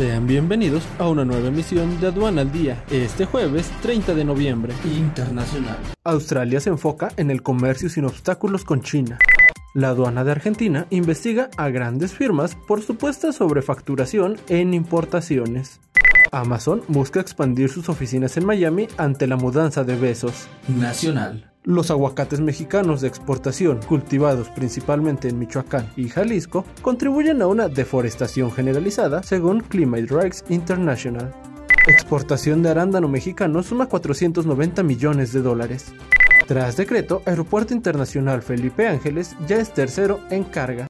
Sean bienvenidos a una nueva emisión de Aduana al Día, este jueves 30 de noviembre. Internacional. Australia se enfoca en el comercio sin obstáculos con China. La aduana de Argentina investiga a grandes firmas por supuesta sobrefacturación en importaciones. Amazon busca expandir sus oficinas en Miami ante la mudanza de Besos. Nacional. Los aguacates mexicanos de exportación, cultivados principalmente en Michoacán y Jalisco, contribuyen a una deforestación generalizada, según Climate Rights International. Exportación de arándano mexicano suma 490 millones de dólares. Tras decreto, Aeropuerto Internacional Felipe Ángeles ya es tercero en carga.